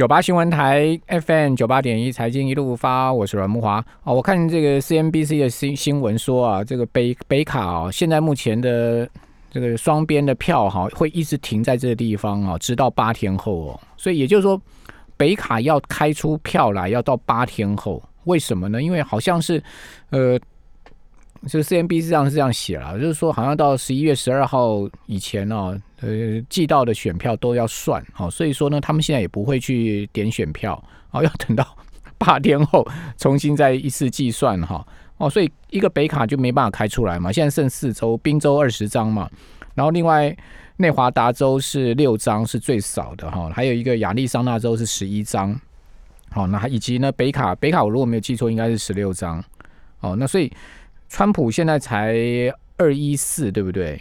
九八新闻台 FM 九八点一财经一路发，我是阮木华哦。我看这个 CNBC 的新新闻说啊，这个北北卡哦，现在目前的这个双边的票哈，会一直停在这个地方哦，直到八天后哦。所以也就是说，北卡要开出票来，要到八天后。为什么呢？因为好像是呃。这 CNBC 上是这样写了，就是说好像到十一月十二号以前呢，呃，寄到的选票都要算，好，所以说呢，他们现在也不会去点选票，哦，要等到八天后重新再一次计算哈，哦，所以一个北卡就没办法开出来嘛，现在剩四周，宾州二十张嘛，然后另外内华达州是六张是最少的哈，还有一个亚利桑那州是十一张，好，那还以及呢北卡北卡我如果没有记错应该是十六张，哦，那所以。川普现在才二一四，对不对？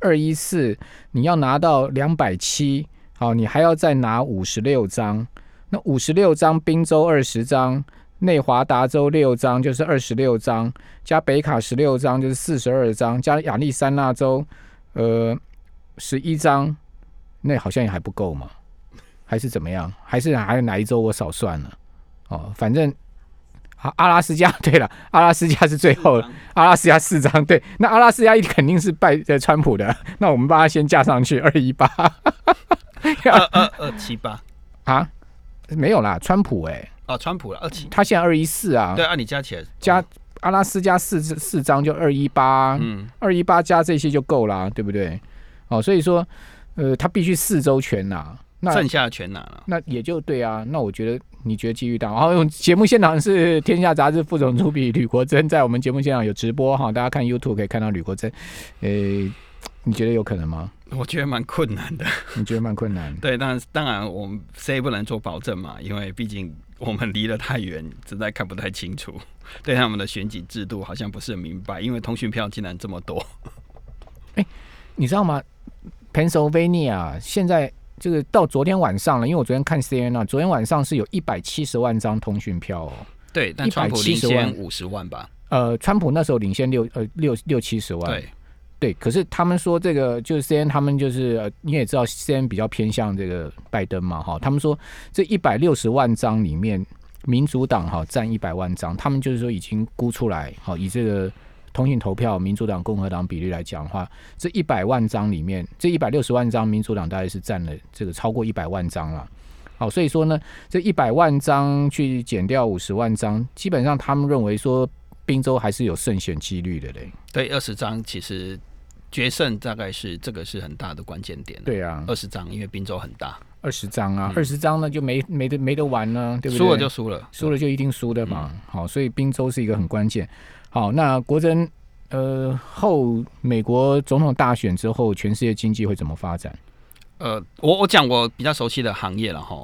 二一四，你要拿到两百七，好，你还要再拿五十六张。那五十六张，宾州二十张，内华达州六张，就是二十六张，加北卡十六张，就是四十二张，加亚利桑那州，呃，十一张，那好像也还不够嘛？还是怎么样？还是还有哪一周我少算了？哦，反正。好，阿拉斯加，对了，阿拉斯加是最后，阿拉斯加四张，对，那阿拉斯加一肯定是拜在川普的，那我们把它先加上去，二一八，二二二七八 啊，没有啦，川普哎，哦，川普了二七，他现在二一四啊，对，按你加起来加阿拉斯加四四张就二一八，嗯，二一八加这些就够啦，对不对？哦，所以说，呃，他必须四周全拿，那剩下全拿了，那也就对啊，那我觉得。你觉得机遇大？然后节目现场是《天下杂志》副总主笔吕国珍，在我们节目现场有直播哈，大家看 YouTube 可以看到吕国珍。呃，你觉得有可能吗？我觉得蛮困难的。你觉得蛮困难？对，但当然我们谁也不能做保证嘛，因为毕竟我们离得太远，实在看不太清楚。对他们的选举制度好像不是很明白，因为通讯票竟然这么多。哎，你知道吗？Pennsylvania 现在。这个到昨天晚上了，因为我昨天看 C N 啊，昨天晚上是有一百七十万张通讯票哦。对，但川普领先五十万吧？呃，川普那时候领先六呃六六七十万。对，对。可是他们说这个就是 C N，他们就是呃你也知道 C N 比较偏向这个拜登嘛哈。他们说这一百六十万张里面，民主党哈占一百万张，他们就是说已经估出来好，以这个。通信投票，民主党、共和党比例来讲的话，这一百万张里面，这一百六十万张，民主党大概是占了这个超过一百万张了。好，所以说呢，这一百万张去减掉五十万张，基本上他们认为说，宾州还是有胜选几率的嘞。对，二十张其实决胜大概是这个是很大的关键点。对啊，二十张，因为宾州很大，二十张啊，二十张呢就没没得没得玩呢，对不对？输了就输了，输了就一定输的嘛。好，所以宾州是一个很关键。好，那国珍，呃，后美国总统大选之后，全世界经济会怎么发展？呃，我我讲我比较熟悉的行业了哈，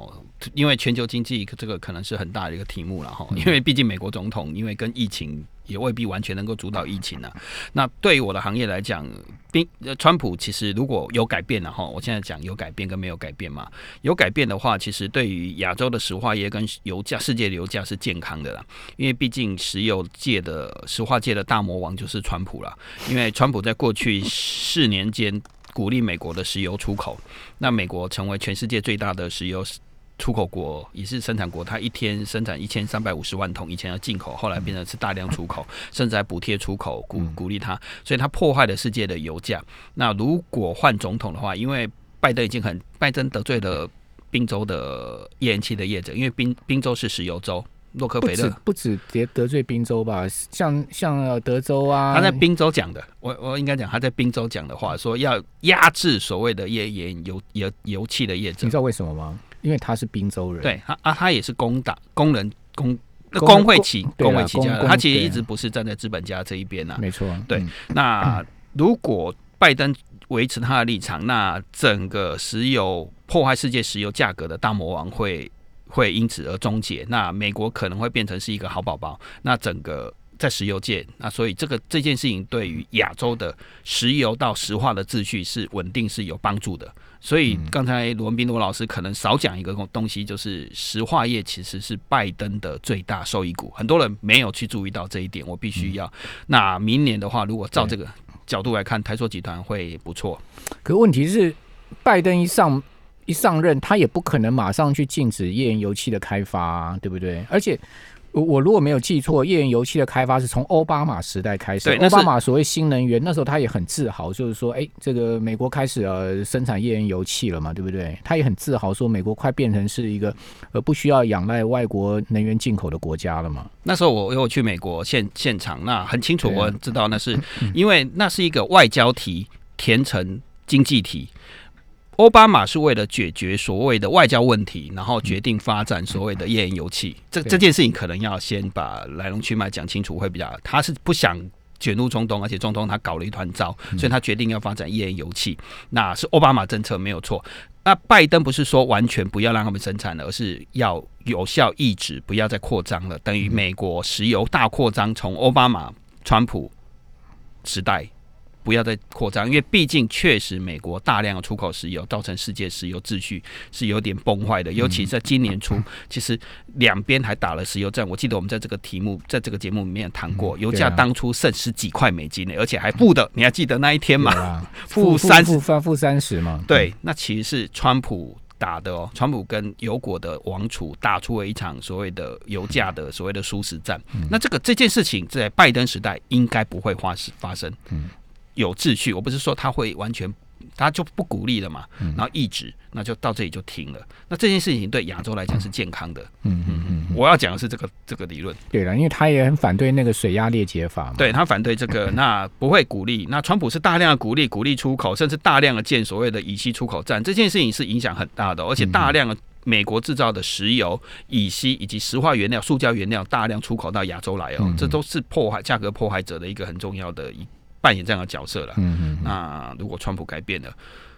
因为全球经济这个可能是很大的一个题目了哈，因为毕竟美国总统因为跟疫情。也未必完全能够主导疫情呢。那对于我的行业来讲，宾川普其实如果有改变了哈，我现在讲有改变跟没有改变嘛。有改变的话，其实对于亚洲的石化业跟油价、世界的油价是健康的啦。因为毕竟石油界的石化界的大魔王就是川普了。因为川普在过去四年间鼓励美国的石油出口，那美国成为全世界最大的石油。出口国也是生产国，它一天生产一千三百五十万桶，以前要进口，后来变成是大量出口，甚至还补贴出口，鼓鼓励它，所以它破坏了世界的油价。那如果换总统的话，因为拜登已经很拜登得罪了宾州的页岩气的业者，因为宾宾州是石油州，洛克菲勒。不止得得罪宾州吧，像像德州啊，他在宾州讲的，我我应该讲他在宾州讲的话，说要压制所谓的页岩油油油气的业者，你知道为什么吗？因为他是滨州人，对，他啊，他也是工党工人工工会起工会起家的，他其实一直不是站在资本家这一边呐，没错，对。那 如果拜登维持他的立场，那整个石油破坏世界石油价格的大魔王会会因此而终结，那美国可能会变成是一个好宝宝，那整个在石油界，那所以这个这件事情对于亚洲的石油到石化的秩序是稳定是有帮助的。所以刚才罗文斌罗老师可能少讲一个东西，就是石化业其实是拜登的最大受益股，很多人没有去注意到这一点，我必须要。那明年的话，如果照这个角度来看，台塑集团会不错。可问题是，拜登一上一上任，他也不可能马上去禁止页岩油气的开发，对不对？而且。我我如果没有记错，页岩油气的开发是从奥巴马时代开始。对，奥巴马所谓新能源，那时候他也很自豪，就是说，哎，这个美国开始呃生产页岩油气了嘛，对不对？他也很自豪说，美国快变成是一个呃不需要仰赖外国能源进口的国家了嘛。那时候我有去美国现现场，那很清楚，我知道那是 因为那是一个外交题填成经济题。奥巴马是为了解决所谓的外交问题，然后决定发展所谓的页岩油气。这这件事情可能要先把来龙去脉讲清楚会比较。他是不想卷入中东，而且中东他搞了一团糟，所以他决定要发展页岩油气。那是奥巴马政策没有错。那拜登不是说完全不要让他们生产了，而是要有效抑制，不要再扩张了。等于美国石油大扩张，从奥巴马、川普时代。不要再扩张，因为毕竟确实美国大量的出口石油，造成世界石油秩序是有点崩坏的。尤其在今年初，其实两边还打了石油战。我记得我们在这个题目，在这个节目里面谈过，油价当初剩十几块美金呢，而且还负的，你还记得那一天吗？负三负负三十嘛？对，那其实是川普打的哦。川普跟油国的王储打出了一场所谓的油价的所谓的殊死战。那这个这件事情在拜登时代应该不会发发生。嗯。有秩序，我不是说他会完全，他就不鼓励了嘛，然后抑制，那就到这里就停了。那这件事情对亚洲来讲是健康的。嗯嗯嗯，我要讲的是这个这个理论。对了，因为他也很反对那个水压裂解法嘛。对他反对这个，那不会鼓励。那川普是大量的鼓励，鼓励出口，甚至大量的建所谓的乙烯出口站。这件事情是影响很大的，而且大量的美国制造的石油、乙烯以及石化原料、塑胶原料大量出口到亚洲来哦，这都是破坏价格破坏者的一个很重要的一。扮演这样的角色了。嗯嗯。那如果川普改变了，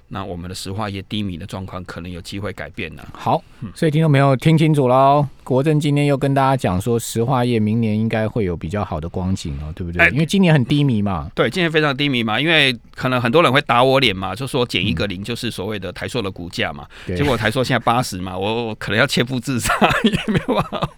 那我们的石化业低迷的状况可能有机会改变了。好，所以听众朋友听清楚喽。国政今天又跟大家讲说，石化业明年应该会有比较好的光景哦，对不对？因为今年很低迷嘛。对，今年非常低迷嘛，因为可能很多人会打我脸嘛，就说减一个零就是所谓的台塑的股价嘛。结果台塑现在八十嘛，我我可能要切腹自杀 也没有办法，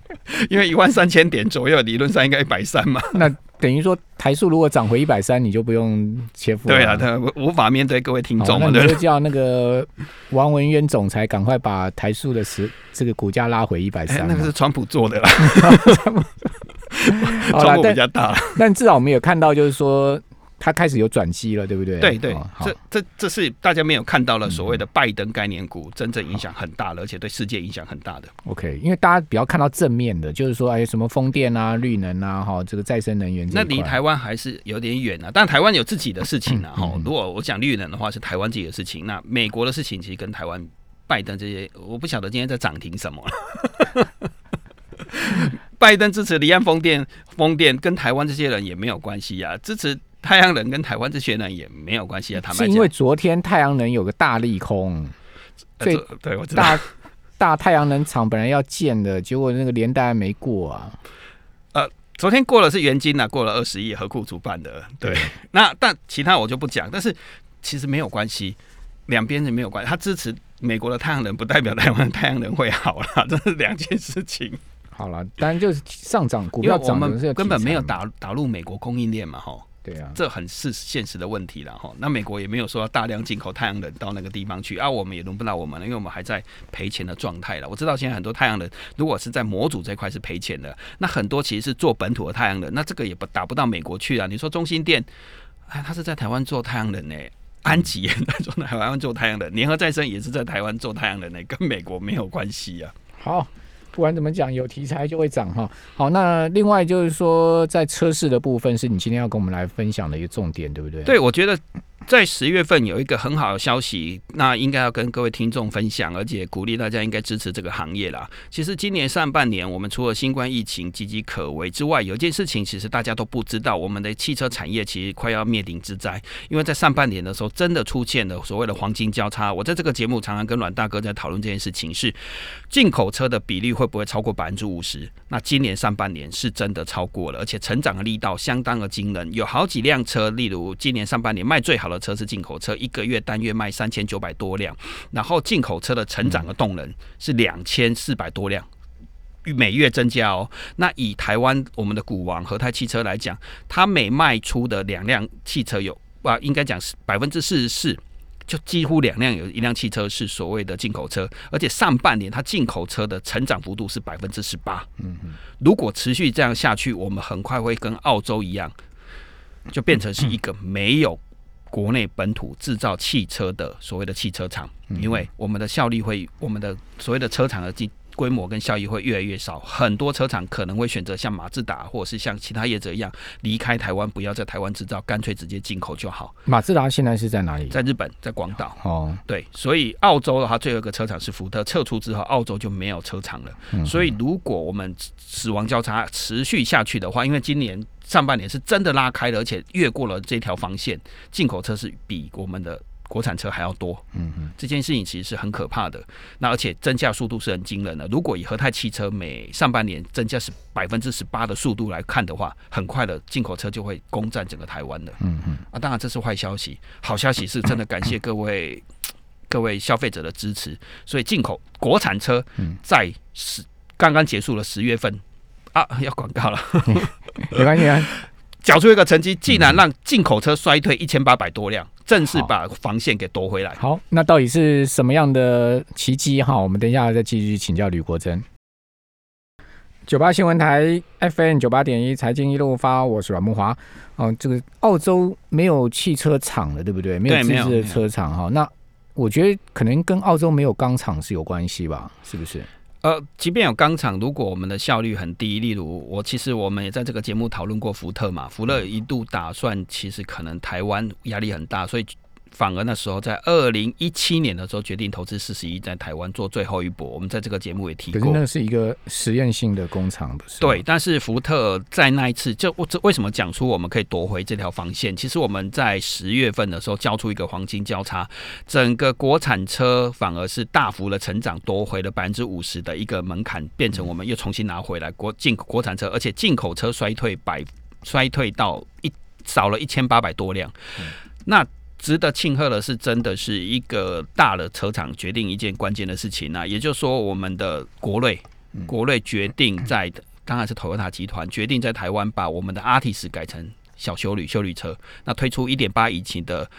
因为一万三千点左右，理论上应该一百三嘛。那等于说台塑如果涨回一百三，你就不用切腹。对啊，他无法面对各位听众，那你就叫那个王文渊总裁赶快把台塑的十这个股价拉回一百三。那个是川普做的啦，川普比较大。但至少我们有看到，就是说。他开始有转机了，对不对？对对，这这这是大家没有看到了所谓的拜登概念股真正影响很大了，而且对世界影响很大的。OK，因为大家比较看到正面的，就是说哎什么风电啊、绿能啊、哈这个再生能源，那离台湾还是有点远啊。但台湾有自己的事情啊，哈。如果我讲绿能的话，是台湾自己的事情。那美国的事情其实跟台湾拜登这些，我不晓得今天在涨停什么。拜登支持离岸风电，风电跟台湾这些人也没有关系呀，支持。太阳能跟台湾这些人也没有关系啊，他们是因为昨天太阳能有个大利空，呃对，我知道大 大太阳能厂本来要建的，结果那个连带没过啊。呃，昨天过了是原金啊，过了二十亿，何库主办的。对，那但其他我就不讲，但是其实没有关系，两边是没有关系。他支持美国的太阳能，不代表台湾太阳能会好了，这是两件事情。好了，当然就是上涨股票涨，我们根本没有打打入美国供应链嘛，哈。对啊，这很是现实的问题了哈。那美国也没有说大量进口太阳能到那个地方去啊，我们也轮不到我们了，因为我们还在赔钱的状态了。我知道现在很多太阳能，如果是在模组这块是赔钱的，那很多其实是做本土的太阳能，那这个也不打不到美国去啊。你说中心电，哎，他是在台湾做太阳能呢，安吉也在做台湾做太阳能，联合再生也是在台湾做太阳能呢，跟美国没有关系啊。好。不管怎么讲，有题材就会涨哈。好，那另外就是说，在车市的部分，是你今天要跟我们来分享的一个重点，对不对？对，我觉得。在十月份有一个很好的消息，那应该要跟各位听众分享，而且鼓励大家应该支持这个行业啦。其实今年上半年，我们除了新冠疫情岌岌可危之外，有一件事情其实大家都不知道，我们的汽车产业其实快要灭顶之灾。因为在上半年的时候，真的出现了所谓的黄金交叉。我在这个节目常常跟阮大哥在讨论这件事情，是进口车的比例会不会超过百分之五十？那今年上半年是真的超过了，而且成长的力道相当的惊人。有好几辆车，例如今年上半年卖最好的车是进口车，一个月单月卖三千九百百多辆。然后进口车的成长的动能是两千四百多辆，每月增加哦。那以台湾我们的股王和泰汽车来讲，它每卖出的两辆汽车有啊，应该讲是百分之四十四就几乎两辆有一辆汽车是所谓的进口车，而且上半年它进口车的成长幅度是百分之十八。嗯嗯，如果持续这样下去，我们很快会跟澳洲一样，就变成是一个没有国内本土制造汽车的所谓的汽车厂，因为我们的效率会，我们的所谓的车厂的进。规模跟效益会越来越少，很多车厂可能会选择像马自达或者是像其他业者一样离开台湾，不要在台湾制造，干脆直接进口就好。马自达现在是在哪里？在日本，在广岛。哦，对，所以澳洲的话，最后一个车厂是福特撤出之后，澳洲就没有车厂了。所以如果我们死亡交叉持续下去的话，因为今年上半年是真的拉开了，而且越过了这条防线，进口车是比我们的。国产车还要多，嗯嗯，这件事情其实是很可怕的。那而且增加速度是很惊人的。如果以和泰汽车每上半年增加是百分之十八的速度来看的话，很快的进口车就会攻占整个台湾的。嗯嗯，啊，当然这是坏消息。好消息是真的感谢各位各位消费者的支持。所以进口国产车在十刚刚结束了十月份啊，要广告了，没关系啊。缴出一个成绩，竟然让进口车衰退一千八百多辆，正式把防线给夺回来。好，那到底是什么样的奇迹？哈，我们等一下再继续请教吕国珍。九八新闻台 FM 九八点一财经一路发，我是阮木华。哦，这个澳洲没有汽车厂了，对不对？没有自制的车厂哈。那我觉得可能跟澳洲没有钢厂是有关系吧？是不是？呃，即便有钢厂，如果我们的效率很低，例如我其实我们也在这个节目讨论过福特嘛，福特一度打算其实可能台湾压力很大，所以。反而那时候，在二零一七年的时候，决定投资四十亿在台湾做最后一搏。我们在这个节目也提过，那是一个实验性的工厂，不是？对。但是福特在那一次，就我这为什么讲出我们可以夺回这条防线？其实我们在十月份的时候交出一个黄金交叉，整个国产车反而是大幅的成长，夺回了百分之五十的一个门槛，变成我们又重新拿回来国进国产车，而且进口车衰退百衰退到一少了一千八百多辆，那。值得庆贺的是，真的是一个大的车厂决定一件关键的事情啊，也就是说，我们的国内国内决定在，当然是 Toyota 集团决定在台湾把我们的 Artis 改成小修旅修旅车，那推出一点八引擎的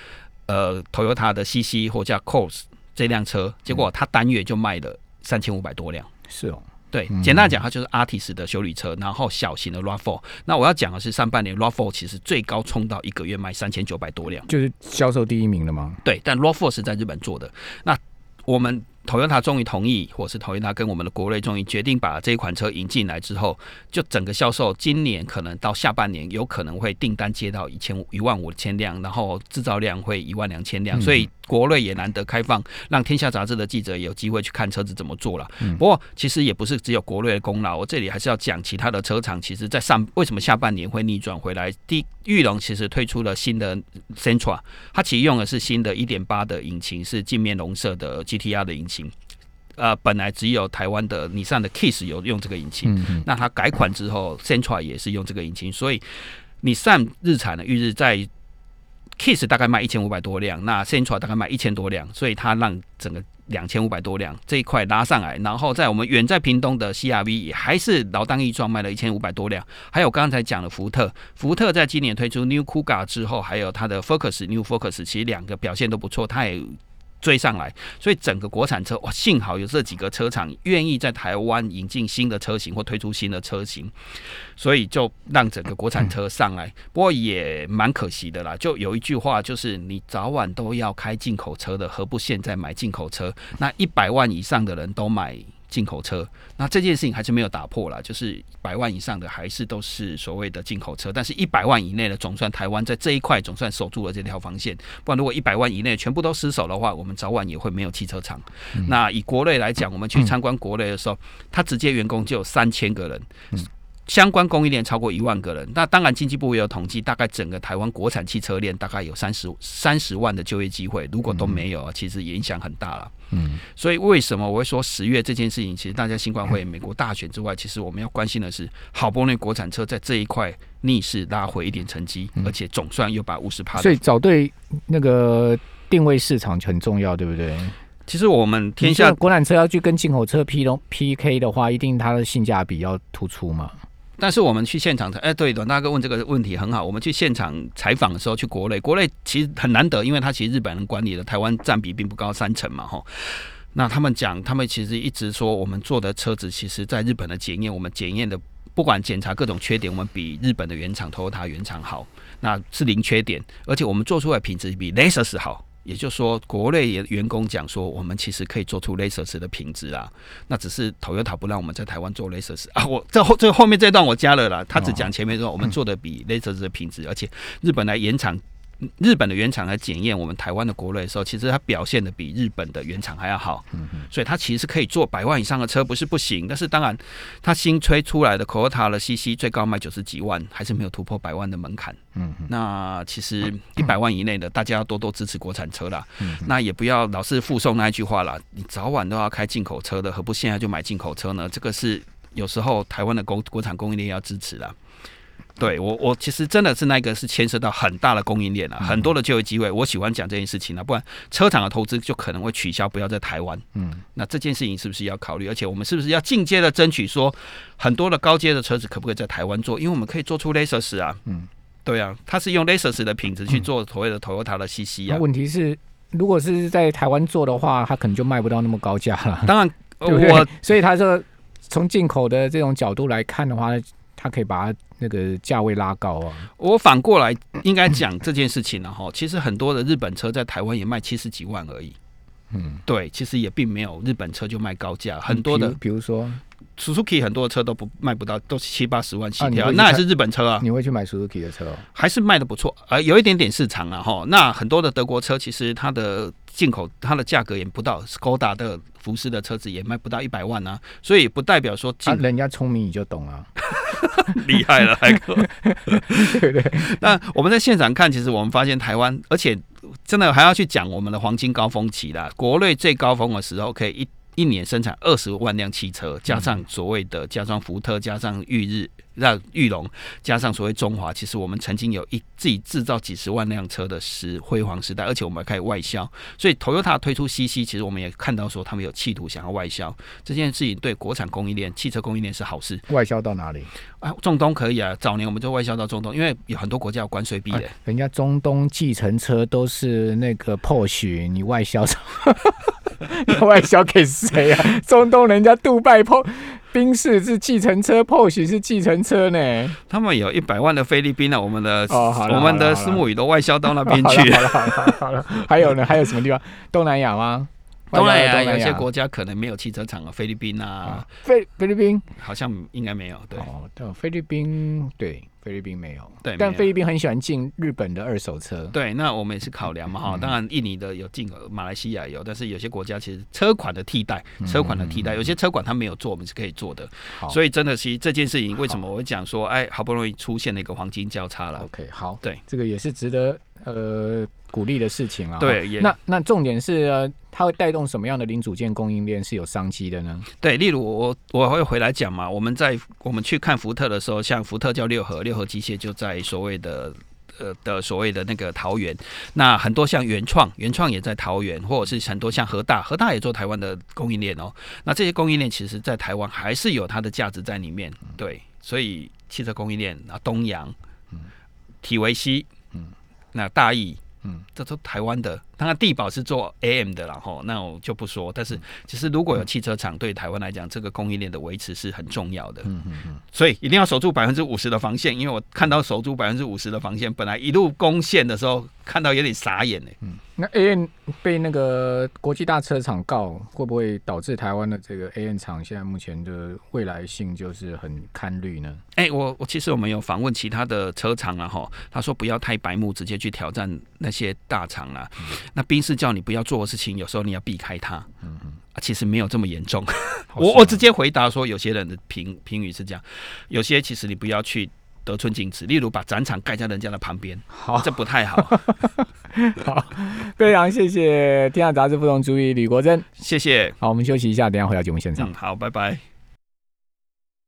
呃 Toyota 的 CC 或叫 Cos 这辆车，结果它单月就卖了三千五百多辆，是哦。对，简单讲，它就是 Artis 的修理车，然后小型的 Rav4。那我要讲的是，上半年 Rav4 其实最高冲到一个月卖三千九百多辆，就是销售第一名了吗？对，但 Rav4 是在日本做的。那我们。Toyota 终于同意，或是 Toyota 跟我们的国内终于决定把这一款车引进来之后，就整个销售今年可能到下半年有可能会订单接到一千一万五千辆，然后制造量会一万两千辆，所以国内也难得开放，让天下杂志的记者有机会去看车子怎么做了。不过其实也不是只有国内的功劳，我这里还是要讲其他的车厂，其实在上为什么下半年会逆转回来？第玉龙其实推出了新的 Centra，它其实用的是新的一点八的引擎，是镜面龙色的 GTR 的引擎。呃，本来只有台湾的尼桑的 Kiss 有用这个引擎，那它改款之后，Centra 也是用这个引擎，所以你上日产的预日在 Kiss 大概卖一千五百多辆，那 Centra 大概卖一千多辆，所以它让整个两千五百多辆这一块拉上来，然后在我们远在屏东的 CRV 也还是老当益壮卖了一千五百多辆，还有刚才讲的福特，福特在今年推出 New Kuga 之后，还有它的 Focus New Focus，其实两个表现都不错，它也。追上来，所以整个国产车哇，幸好有这几个车厂愿意在台湾引进新的车型或推出新的车型，所以就让整个国产车上来。不过也蛮可惜的啦，就有一句话就是：你早晚都要开进口车的，何不现在买进口车？那一百万以上的人都买。进口车，那这件事情还是没有打破了，就是百万以上的还是都是所谓的进口车，但是一百万以内的总算台湾在这一块总算守住了这条防线，不然如果一百万以内全部都失守的话，我们早晚也会没有汽车厂。那以国内来讲，我们去参观国内的时候，他直接员工就有三千个人。相关供应链超过一万个人，那当然经济部也有统计，大概整个台湾国产汽车链大概有三十三十万的就业机会，如果都没有，其实影响很大了。嗯，所以为什么我会说十月这件事情，其实大家新冠会、美国大选之外，其实我们要关心的是，好不容易国产车在这一块逆势拉回一点成绩，而且总算又把五十趴。所以找对那个定位市场很重要，对不对？其实我们天下国产车要去跟进口车 P 龙 PK 的话，一定它的性价比要突出嘛。但是我们去现场，哎，对，阮大哥问这个问题很好。我们去现场采访的时候，去国内，国内其实很难得，因为他其实日本人管理的台湾占比并不高，三成嘛，哈。那他们讲，他们其实一直说，我们做的车子，其实在日本的检验，我们检验的不管检查各种缺点，我们比日本的原厂 Toyota 原厂好，那是零缺点，而且我们做出来品质比 Lexus 好。也就是说，国内员工讲说，我们其实可以做出 Lexus 的品质啊，那只是 Toyota 不让我们在台湾做 Lexus 啊。我这后这后面这段我加了啦，他只讲前面说我们做的比 Lexus 的品质，而且日本来延长。日本的原厂来检验我们台湾的国内的时候，其实它表现的比日本的原厂还要好，嗯所以它其实可以做百万以上的车，不是不行。但是当然，它新推出来的 c o t a 的 CC 最高卖九十几万，还是没有突破百万的门槛。嗯，那其实一百万以内的，大家要多多支持国产车啦。嗯那也不要老是附送那一句话啦，你早晚都要开进口车的，何不现在就买进口车呢？这个是有时候台湾的国国产供应链要支持的。对我，我其实真的是那个是牵涉到很大的供应链啊，很多的就业机会。我喜欢讲这件事情啊，不然车厂的投资就可能会取消，不要在台湾。嗯，那这件事情是不是要考虑？而且我们是不是要进阶的争取说，很多的高阶的车子可不可以在台湾做？因为我们可以做出 Lexus 啊。嗯，对啊，它是用 Lexus 的品质去做所谓的 Toyota 的 CC 啊。问题是，如果是在台湾做的话，它可能就卖不到那么高价了。当然，我所以他说从进口的这种角度来看的话。它可以把它那个价位拉高啊！我反过来应该讲这件事情了哈。其实很多的日本车在台湾也卖七十几万而已。嗯，对，其实也并没有日本车就卖高价，很多的，比如说 Suzuki 很多的车都不卖不到，都是七八十万起跳，那也是日本车啊。你会去买 Suzuki 的车？哦还是卖的不错，呃，有一点点市场啊哈。那很多的德国车其实它的进口它的价格也不到，Skoda 的福斯的车子也卖不到一百万啊，所以不代表说，人家聪明你就懂啊。厉害了，还可对对。那我们在现场看，其实我们发现台湾，而且真的还要去讲我们的黄金高峰期啦。国内最高峰的时候，可以一一年生产二十万辆汽车，加上所谓的加装福特，加上裕日。让玉龙加上所谓中华，其实我们曾经有一自己制造几十万辆车的时辉煌时代，而且我们还开始外销。所以，Toyota 推出 CC，其实我们也看到说他们有企图想要外销这件事情，对国产供应链、汽车供应链是好事。外销到哪里？啊，中东可以啊。早年我们就外销到中东，因为有很多国家有关税壁垒。人家中东计程车都是那个 Porsche，你外销 外销给谁啊？中东人家杜拜 p 宾士是计程车，Porsche 是计程车呢。他们有一百万的菲律宾啊，我们的我们的私募语都外销到那边去。好了好了好了，还有呢？还有什么地方？东南亚吗？东南亚有些国家可能没有汽车厂啊，菲律宾啊，菲菲律宾好像应该没有。对哦，菲律宾对。菲律宾没有，对，但菲律宾很喜欢进日本的二手车。对，那我们也是考量嘛哈。当然，印尼的有进，马来西亚有，但是有些国家其实车款的替代，车款的替代，有些车款它没有做，我们是可以做的。所以真的是这件事情，为什么我会讲说，哎，好不容易出现了一个黄金交叉了？OK，好，对，这个也是值得呃鼓励的事情啊。对，那那重点是。它会带动什么样的零组件供应链是有商机的呢？对，例如我我会回来讲嘛。我们在我们去看福特的时候，像福特叫六合，六合机械就在所谓的呃的所谓的那个桃园。那很多像原创，原创也在桃园，或者是很多像和大，和大也做台湾的供应链哦。那这些供应链其实，在台湾还是有它的价值在里面。对，所以汽车供应链啊，东阳、嗯，体维西，嗯，那大意。嗯，这都台湾的，当然地保是做 AM 的，然后那我就不说。但是其实如果有汽车厂，对台湾来讲，这个供应链的维持是很重要的。嗯嗯嗯，所以一定要守住百分之五十的防线，因为我看到守住百分之五十的防线，本来一路攻线的时候，看到有点傻眼呢。嗯。那 AM 被那个国际大车厂告，会不会导致台湾的这个 AM 厂现在目前的未来性就是很堪虑呢？哎，我我其实我们有访问其他的车厂了哈，他说不要太白目，直接去挑战那些大厂啊。那兵士叫你不要做的事情，有时候你要避开它。嗯嗯，其实没有这么严重。我我直接回答说，有些人的评评语是这样，有些其实你不要去。得寸进尺，例如把展场盖在人家的旁边，好，这不太好。好，非常谢谢《天下杂志》副总主理吕国珍，谢谢。好，我们休息一下，等下回到节目现场。好，拜拜。